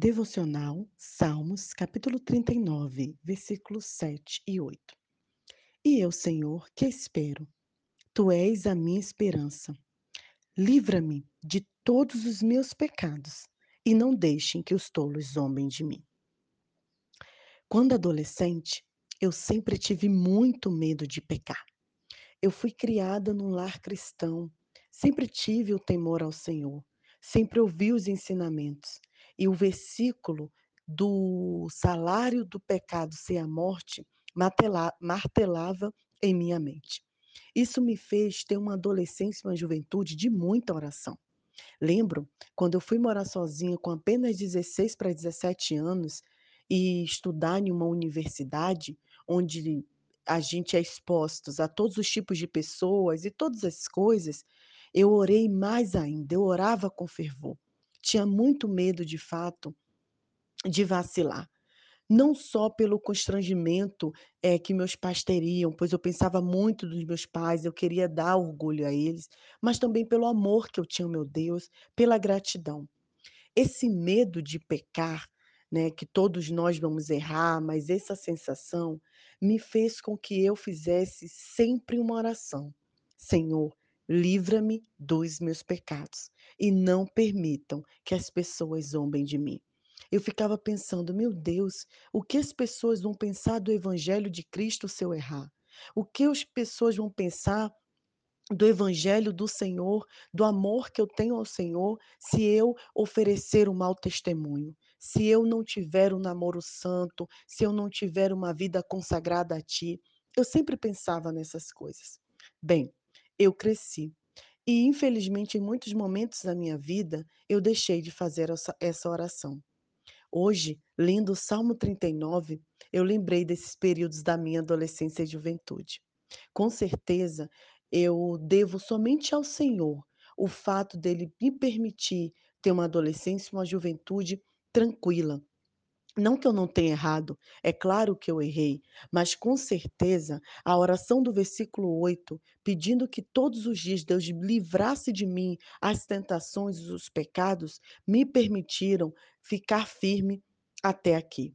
Devocional, Salmos, capítulo 39, versículos 7 e 8. E eu, Senhor, que espero? Tu és a minha esperança. Livra-me de todos os meus pecados e não deixem que os tolos zombem de mim. Quando adolescente, eu sempre tive muito medo de pecar. Eu fui criada num lar cristão, sempre tive o temor ao Senhor, sempre ouvi os ensinamentos. E o versículo do salário do pecado ser a morte martelava em minha mente. Isso me fez ter uma adolescência e uma juventude de muita oração. Lembro quando eu fui morar sozinha com apenas 16 para 17 anos e estudar em uma universidade onde a gente é expostos a todos os tipos de pessoas e todas as coisas, eu orei mais ainda, eu orava com fervor. Tinha muito medo, de fato, de vacilar não só pelo constrangimento é, que meus pais teriam, pois eu pensava muito dos meus pais, eu queria dar orgulho a eles, mas também pelo amor que eu tinha ao meu Deus, pela gratidão. Esse medo de pecar, né, que todos nós vamos errar, mas essa sensação me fez com que eu fizesse sempre uma oração: Senhor, livra-me dos meus pecados e não permitam que as pessoas zombem de mim. Eu ficava pensando, meu Deus, o que as pessoas vão pensar do evangelho de Cristo se eu errar? O que as pessoas vão pensar do evangelho do Senhor, do amor que eu tenho ao Senhor, se eu oferecer um mau testemunho, se eu não tiver um namoro santo, se eu não tiver uma vida consagrada a ti. Eu sempre pensava nessas coisas. Bem, eu cresci. E infelizmente, em muitos momentos da minha vida, eu deixei de fazer essa, oração. Hoje, lendo o Salmo 39, eu lembrei desses períodos da minha adolescência e juventude. Com certeza, eu devo somente ao Senhor o fato dele me permitir ter uma adolescência e uma juventude tranquila, não que eu não tenha errado, é claro que eu errei, mas com certeza a oração do versículo 8, pedindo que todos os dias Deus livrasse de mim as tentações e os pecados, me permitiram ficar firme até aqui.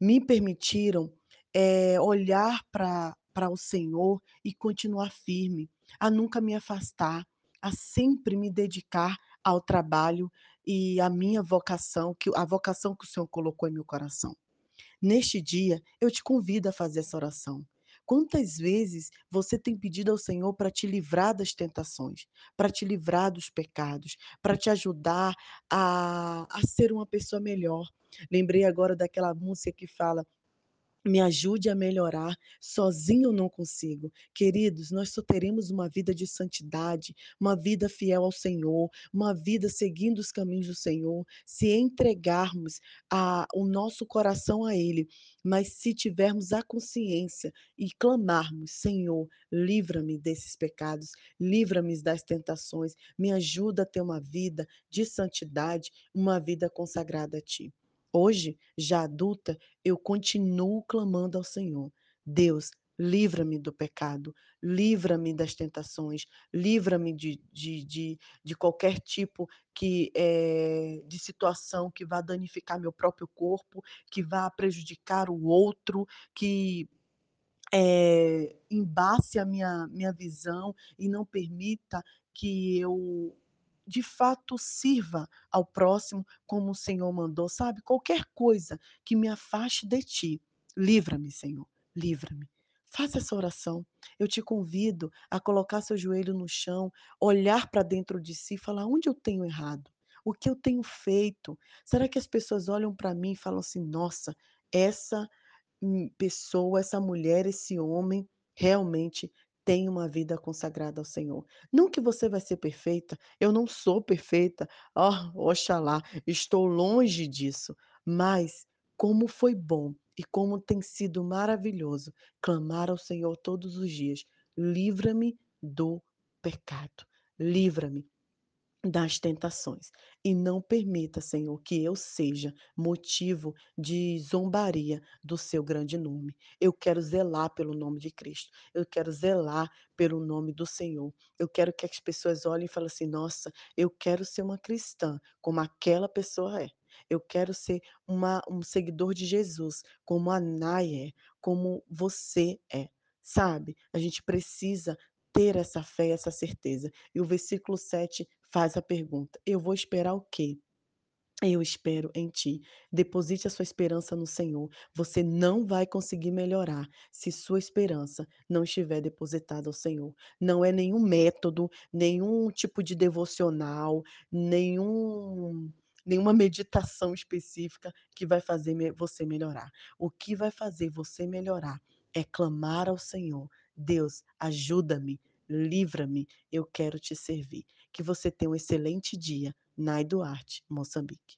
Me permitiram é, olhar para o Senhor e continuar firme, a nunca me afastar, a sempre me dedicar ao trabalho e a minha vocação, que a vocação que o Senhor colocou em meu coração. Neste dia, eu te convido a fazer essa oração. Quantas vezes você tem pedido ao Senhor para te livrar das tentações, para te livrar dos pecados, para te ajudar a, a ser uma pessoa melhor? Lembrei agora daquela música que fala: me ajude a melhorar. Sozinho eu não consigo. Queridos, nós só teremos uma vida de santidade, uma vida fiel ao Senhor, uma vida seguindo os caminhos do Senhor, se entregarmos a, o nosso coração a Ele. Mas se tivermos a consciência e clamarmos, Senhor, livra-me desses pecados, livra-me das tentações, me ajuda a ter uma vida de santidade, uma vida consagrada a Ti. Hoje, já adulta, eu continuo clamando ao Senhor. Deus, livra-me do pecado, livra-me das tentações, livra-me de, de, de, de, qualquer tipo que, é, de situação que vá danificar meu próprio corpo, que vá prejudicar o outro, que é, embace a minha, minha visão e não permita que eu de fato sirva ao próximo como o Senhor mandou, sabe? Qualquer coisa que me afaste de ti, livra-me, Senhor, livra-me. Faça essa oração. Eu te convido a colocar seu joelho no chão, olhar para dentro de si e falar: onde eu tenho errado? O que eu tenho feito? Será que as pessoas olham para mim e falam assim: nossa, essa hum, pessoa, essa mulher, esse homem realmente tenha uma vida consagrada ao Senhor. Não que você vai ser perfeita, eu não sou perfeita, oh, oxalá, estou longe disso, mas como foi bom e como tem sido maravilhoso clamar ao Senhor todos os dias: livra-me do pecado, livra-me das tentações. E não permita, Senhor, que eu seja motivo de zombaria do seu grande nome. Eu quero zelar pelo nome de Cristo. Eu quero zelar pelo nome do Senhor. Eu quero que as pessoas olhem e falem assim: nossa, eu quero ser uma cristã como aquela pessoa é. Eu quero ser uma um seguidor de Jesus, como a Nai é, como você é, sabe. A gente precisa ter essa fé essa certeza. E o versículo 7 faz a pergunta: "Eu vou esperar o quê?" Eu espero em ti. Deposite a sua esperança no Senhor. Você não vai conseguir melhorar se sua esperança não estiver depositada ao Senhor. Não é nenhum método, nenhum tipo de devocional, nenhum nenhuma meditação específica que vai fazer você melhorar. O que vai fazer você melhorar é clamar ao Senhor: "Deus, ajuda-me, livra-me, eu quero te servir". Que você tenha um excelente dia. Nai Duarte, Moçambique.